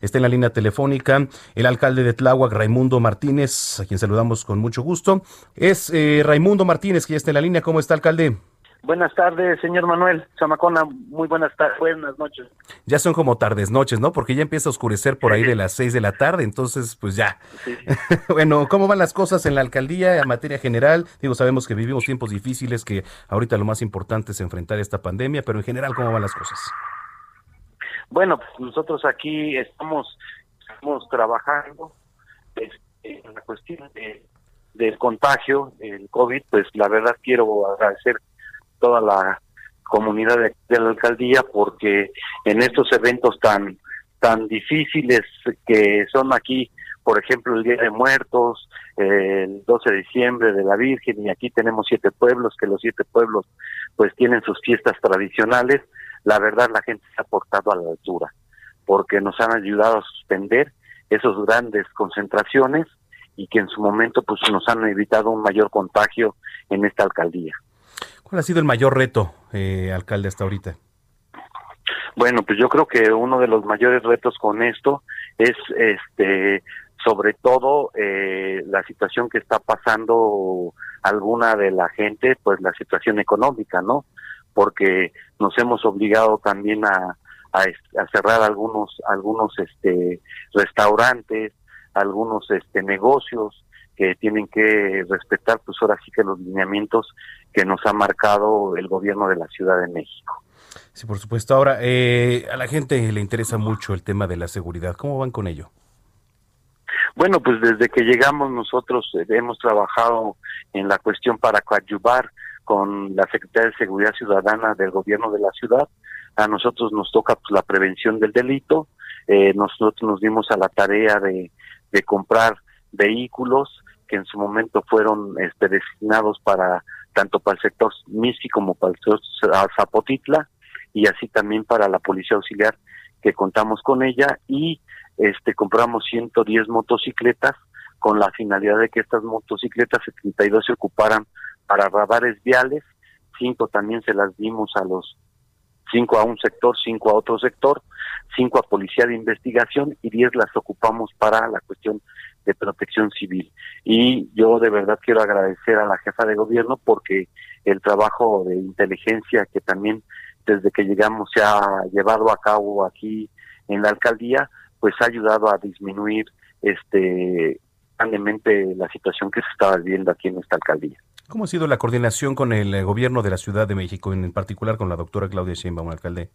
Está en la línea telefónica el alcalde de Tláhuac, Raimundo Martínez, a quien saludamos con mucho gusto. Es eh, Raimundo Martínez que ya está en la línea. ¿Cómo está, alcalde? Buenas tardes, señor Manuel Zamacona. Muy buenas tardes, buenas noches. Ya son como tardes, noches, ¿no? Porque ya empieza a oscurecer por ahí de las seis de la tarde, entonces, pues ya. Sí. bueno, ¿cómo van las cosas en la alcaldía en materia general? Digo, sabemos que vivimos tiempos difíciles, que ahorita lo más importante es enfrentar esta pandemia, pero en general, ¿cómo van las cosas? Bueno, pues nosotros aquí estamos, estamos trabajando este, en la cuestión de, del contagio, el COVID, pues la verdad quiero agradecer toda la comunidad de, de, la alcaldía porque en estos eventos tan tan difíciles que son aquí, por ejemplo, el Día de Muertos, el 12 de diciembre de la Virgen, y aquí tenemos siete pueblos, que los siete pueblos pues tienen sus fiestas tradicionales, la verdad la gente se ha portado a la altura, porque nos han ayudado a suspender esas grandes concentraciones y que en su momento pues nos han evitado un mayor contagio en esta alcaldía. ¿Cuál ha sido el mayor reto, eh, alcalde, hasta ahorita? Bueno, pues yo creo que uno de los mayores retos con esto es, este, sobre todo eh, la situación que está pasando alguna de la gente, pues la situación económica, ¿no? Porque nos hemos obligado también a, a, a cerrar algunos, algunos, este, restaurantes, algunos, este, negocios que tienen que respetar, pues ahora sí que los lineamientos que nos ha marcado el gobierno de la Ciudad de México. Sí, por supuesto. Ahora, eh, a la gente le interesa mucho el tema de la seguridad. ¿Cómo van con ello? Bueno, pues desde que llegamos nosotros eh, hemos trabajado en la cuestión para coadyuvar con la Secretaría de Seguridad Ciudadana del Gobierno de la Ciudad. A nosotros nos toca pues, la prevención del delito. Eh, nosotros nos dimos a la tarea de, de comprar vehículos que en su momento fueron este, designados para tanto para el sector Misi como para el sector Zapotitla y así también para la policía auxiliar que contamos con ella y este compramos 110 motocicletas con la finalidad de que estas motocicletas 72 se ocuparan para radares viales, cinco también se las dimos a los cinco a un sector, cinco a otro sector, cinco a policía de investigación y diez las ocupamos para la cuestión de protección civil. Y yo de verdad quiero agradecer a la jefa de gobierno porque el trabajo de inteligencia que también desde que llegamos se ha llevado a cabo aquí en la alcaldía, pues ha ayudado a disminuir este grandemente la situación que se estaba viviendo aquí en esta alcaldía. ¿Cómo ha sido la coordinación con el gobierno de la Ciudad de México, en particular con la doctora Claudia Sheinbaum, alcalde?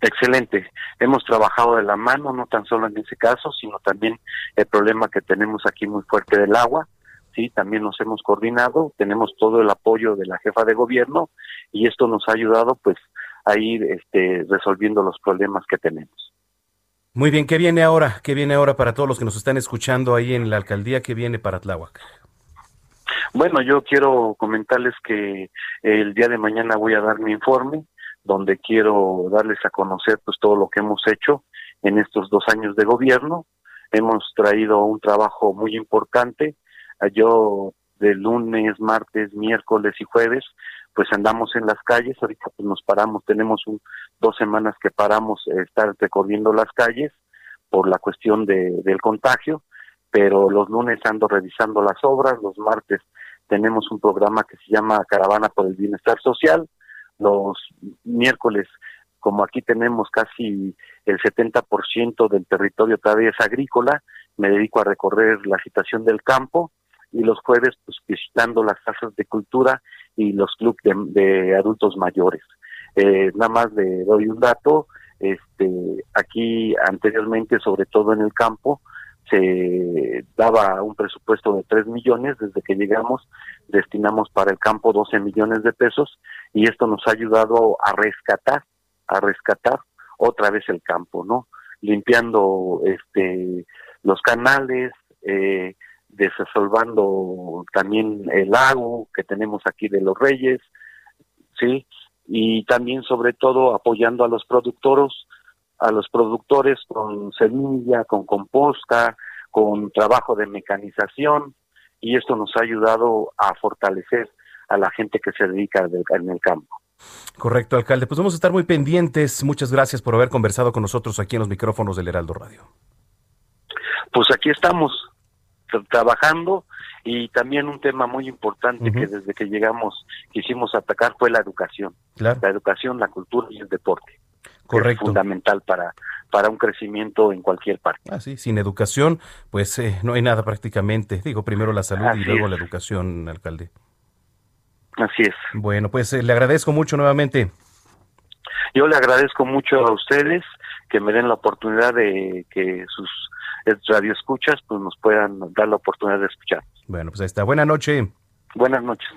Excelente. Hemos trabajado de la mano, no tan solo en ese caso, sino también el problema que tenemos aquí muy fuerte del agua. Sí, también nos hemos coordinado, tenemos todo el apoyo de la jefa de gobierno y esto nos ha ayudado pues a ir este, resolviendo los problemas que tenemos. Muy bien, ¿qué viene ahora? ¿Qué viene ahora para todos los que nos están escuchando ahí en la alcaldía? ¿Qué viene para Tláhuac? Bueno, yo quiero comentarles que el día de mañana voy a dar mi informe, donde quiero darles a conocer pues todo lo que hemos hecho en estos dos años de gobierno. Hemos traído un trabajo muy importante. Yo de lunes, martes, miércoles y jueves, pues andamos en las calles. Ahorita pues nos paramos, tenemos un, dos semanas que paramos eh, estar recorriendo las calles por la cuestión de, del contagio, pero los lunes ando revisando las obras, los martes tenemos un programa que se llama Caravana por el Bienestar Social, los miércoles, como aquí tenemos casi el 70% del territorio todavía es agrícola, me dedico a recorrer la situación del campo y los jueves pues visitando las casas de cultura y los clubes de, de adultos mayores. Eh, nada más le doy un dato, este, aquí anteriormente, sobre todo en el campo, se daba un presupuesto de 3 millones, desde que llegamos destinamos para el campo 12 millones de pesos y esto nos ha ayudado a rescatar, a rescatar otra vez el campo, ¿no? Limpiando este los canales, eh, desasolvando también el lago que tenemos aquí de los Reyes, ¿sí? Y también sobre todo apoyando a los productores, a los productores con semilla, con composta, con trabajo de mecanización y esto nos ha ayudado a fortalecer a la gente que se dedica en el campo. Correcto, alcalde. Pues vamos a estar muy pendientes. Muchas gracias por haber conversado con nosotros aquí en los micrófonos del Heraldo Radio. Pues aquí estamos trabajando y también un tema muy importante que desde que llegamos quisimos atacar fue la educación. La educación, la cultura y el deporte. Correcto. Es fundamental para, para un crecimiento en cualquier parte. Ah, sí, sin educación, pues eh, no hay nada prácticamente. Digo, primero la salud y luego la educación, alcalde. Así es. Bueno, pues eh, le agradezco mucho nuevamente. Yo le agradezco mucho a ustedes que me den la oportunidad de que sus radioescuchas pues nos puedan dar la oportunidad de escuchar. Bueno, pues ahí está. Buenas noches. Buenas noches.